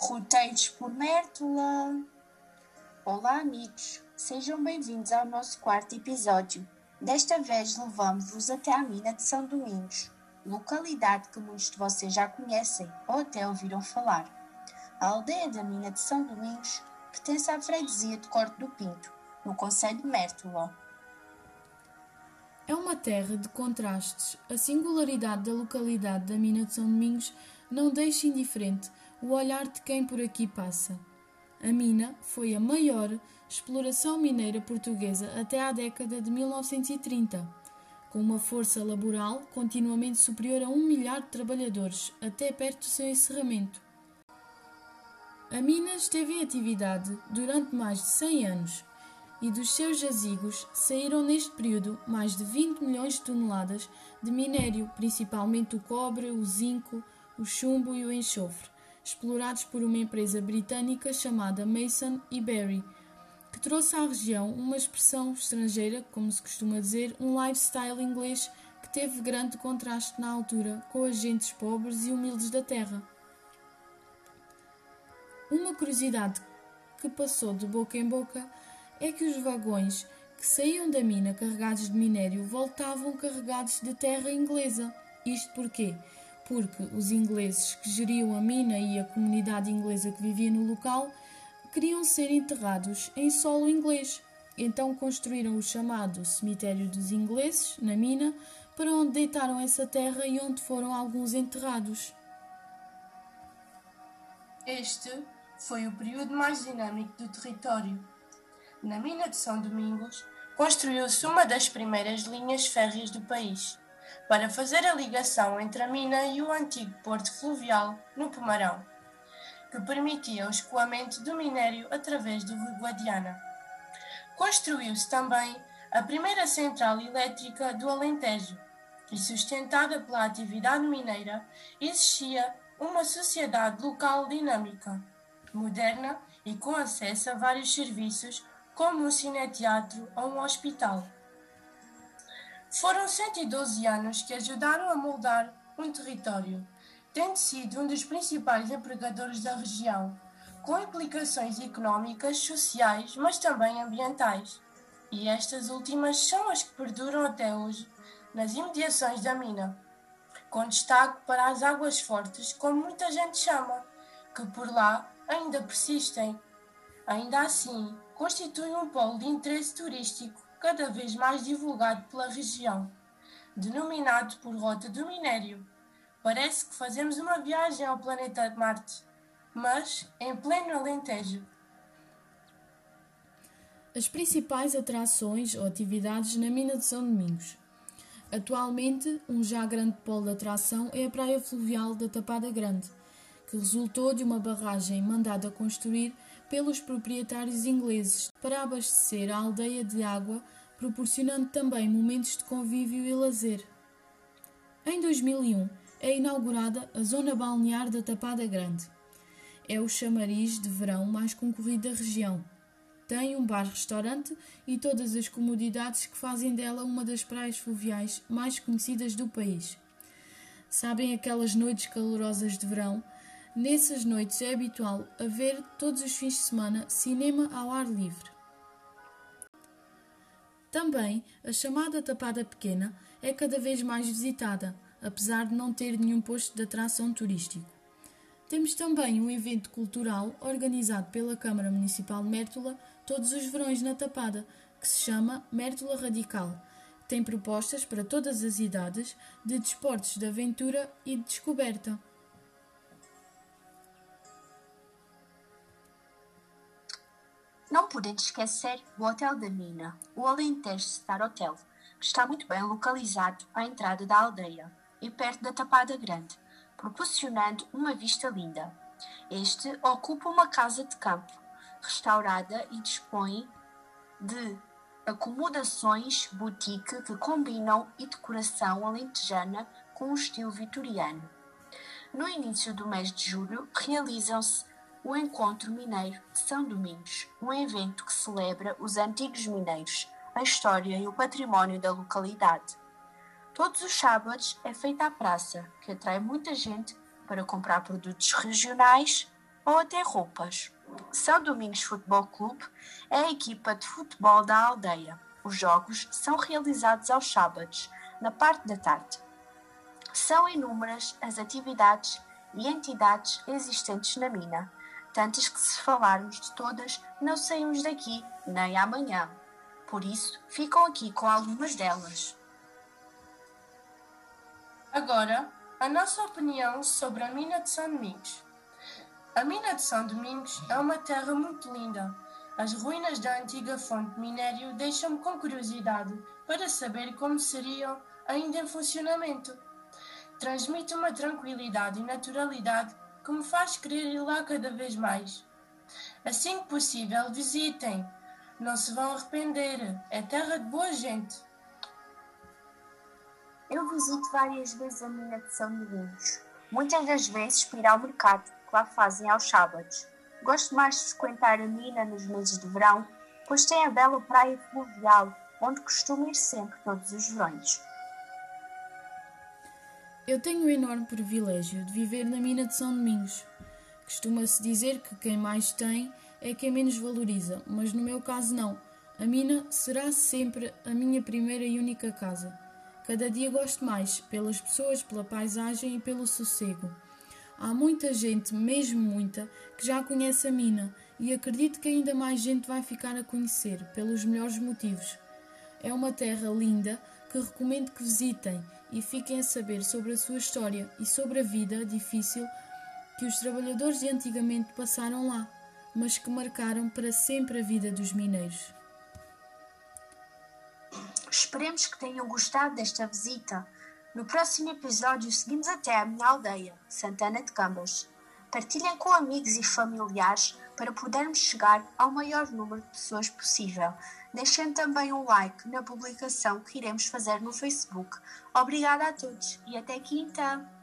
Roteiros por Mértola. Olá, amigos. Sejam bem-vindos ao nosso quarto episódio. Desta vez levamos-vos até à mina de São Domingos, localidade que muitos de vocês já conhecem ou até ouviram falar. A aldeia da mina de São Domingos pertence à freguesia de Corte do Pinto, no Conselho de Mértola. É uma terra de contrastes. A singularidade da localidade da mina de São Domingos não deixa indiferente o olhar de quem por aqui passa. A mina foi a maior exploração mineira portuguesa até à década de 1930, com uma força laboral continuamente superior a um milhar de trabalhadores, até perto do seu encerramento. A mina esteve em atividade durante mais de 100 anos e dos seus jazigos saíram neste período mais de 20 milhões de toneladas de minério, principalmente o cobre, o zinco, o chumbo e o enxofre, explorados por uma empresa britânica chamada Mason e Berry, que trouxe à região uma expressão estrangeira, como se costuma dizer, um lifestyle inglês que teve grande contraste na altura com as gentes pobres e humildes da terra. Uma curiosidade que passou de boca em boca é que os vagões que saíam da mina carregados de minério voltavam carregados de terra inglesa. Isto porquê? Porque os ingleses que geriam a mina e a comunidade inglesa que vivia no local queriam ser enterrados em solo inglês. Então construíram o chamado Cemitério dos Ingleses, na mina, para onde deitaram essa terra e onde foram alguns enterrados. Este foi o período mais dinâmico do território. Na mina de São Domingos, construiu-se uma das primeiras linhas férreas do país, para fazer a ligação entre a mina e o antigo porto fluvial no Pomarão, que permitia o escoamento do minério através do Rio Guadiana. Construiu-se também a primeira central elétrica do Alentejo, e sustentada pela atividade mineira, existia uma sociedade local dinâmica, moderna e com acesso a vários serviços como um cineteatro ou um hospital. Foram 112 anos que ajudaram a moldar um território, tendo sido um dos principais empregadores da região, com implicações económicas, sociais, mas também ambientais. E estas últimas são as que perduram até hoje nas imediações da mina, com destaque para as águas fortes, como muita gente chama, que por lá ainda persistem. Ainda assim, constitui um polo de interesse turístico cada vez mais divulgado pela região, denominado por Rota do Minério. Parece que fazemos uma viagem ao planeta Marte, mas em pleno Alentejo. As principais atrações ou atividades na mina de São Domingos. Atualmente, um já grande polo de atração é a praia fluvial da Tapada Grande, que resultou de uma barragem mandada construir pelos proprietários ingleses para abastecer a aldeia de água, proporcionando também momentos de convívio e lazer. Em 2001 é inaugurada a Zona Balnear da Tapada Grande. É o chamariz de verão mais concorrido da região. Tem um bar-restaurante e todas as comodidades que fazem dela uma das praias fluviais mais conhecidas do país. Sabem aquelas noites calorosas de verão Nessas noites é habitual haver todos os fins de semana cinema ao ar livre. Também a chamada Tapada Pequena é cada vez mais visitada, apesar de não ter nenhum posto de atração turístico. Temos também um evento cultural organizado pela Câmara Municipal de Mértola todos os verões na Tapada, que se chama Mértola Radical. Tem propostas para todas as idades de desportos de aventura e de descoberta. Não podemos esquecer o Hotel da Mina, o Alentejo Star Hotel, que está muito bem localizado à entrada da aldeia e perto da Tapada Grande, proporcionando uma vista linda. Este ocupa uma casa de campo, restaurada e dispõe de acomodações boutique que combinam e decoração alentejana com o estilo vitoriano. No início do mês de julho realizam-se o Encontro Mineiro de São Domingos, um evento que celebra os antigos mineiros, a história e o património da localidade. Todos os sábados é feita a praça, que atrai muita gente para comprar produtos regionais ou até roupas. São Domingos Futebol Clube é a equipa de futebol da aldeia. Os jogos são realizados aos sábados, na parte da tarde. São inúmeras as atividades e entidades existentes na mina, tantas que, se falarmos de todas, não saímos daqui nem amanhã. Por isso, ficam aqui com algumas delas. Agora, a nossa opinião sobre a mina de São Domingos. A mina de São Domingos é uma terra muito linda. As ruínas da antiga fonte de minério deixam-me com curiosidade para saber como seriam ainda em funcionamento. Transmite uma tranquilidade e naturalidade que me faz querer ir lá cada vez mais. Assim que possível, visitem. Não se vão arrepender. É terra de boa gente. Eu visito várias vezes a mina de São Domingos. Muitas das vezes para ir ao mercado, que lá fazem aos sábados. Gosto mais de frequentar a mina nos meses de verão, pois tem a bela praia fluvial, onde costumo ir sempre todos os verões. Eu tenho o enorme privilégio de viver na mina de São Domingos. Costuma-se dizer que quem mais tem é quem menos valoriza, mas no meu caso não. A mina será sempre a minha primeira e única casa. Cada dia gosto mais, pelas pessoas, pela paisagem e pelo sossego. Há muita gente, mesmo muita, que já conhece a mina e acredito que ainda mais gente vai ficar a conhecer, pelos melhores motivos. É uma terra linda que recomendo que visitem e fiquem a saber sobre a sua história e sobre a vida difícil que os trabalhadores de antigamente passaram lá, mas que marcaram para sempre a vida dos mineiros. Esperemos que tenham gostado desta visita. No próximo episódio, seguimos até a minha aldeia, Santana de Cambas. Partilhem com amigos e familiares para podermos chegar ao maior número de pessoas possível. Deixem também um like na publicação que iremos fazer no Facebook. Obrigada a todos e até quinta!